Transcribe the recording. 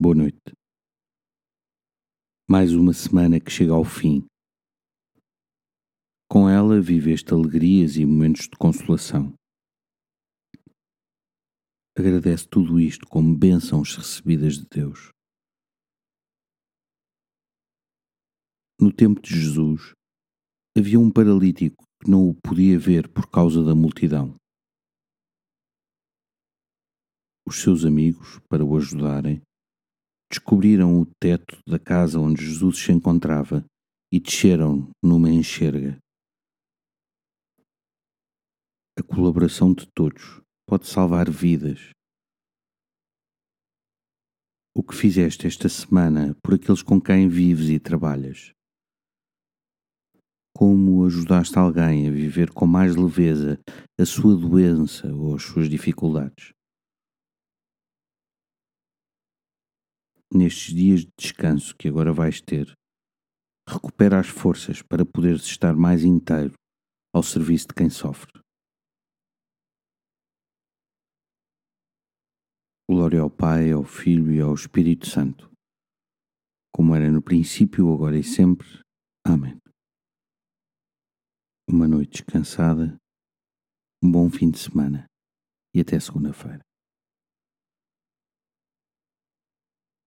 Boa noite. Mais uma semana que chega ao fim. Com ela viveste alegrias e momentos de consolação. Agradece tudo isto como bênçãos recebidas de Deus. No tempo de Jesus, havia um paralítico que não o podia ver por causa da multidão. Os seus amigos, para o ajudarem, descobriram o teto da casa onde Jesus se encontrava e desceram numa enxerga. A colaboração de todos pode salvar vidas. O que fizeste esta semana por aqueles com quem vives e trabalhas? Como ajudaste alguém a viver com mais leveza a sua doença ou as suas dificuldades? Nestes dias de descanso que agora vais ter, recupera as forças para poderes estar mais inteiro ao serviço de quem sofre. Glória ao Pai, ao Filho e ao Espírito Santo, como era no princípio, agora e sempre. Amém. Uma noite descansada, um bom fim de semana e até segunda-feira.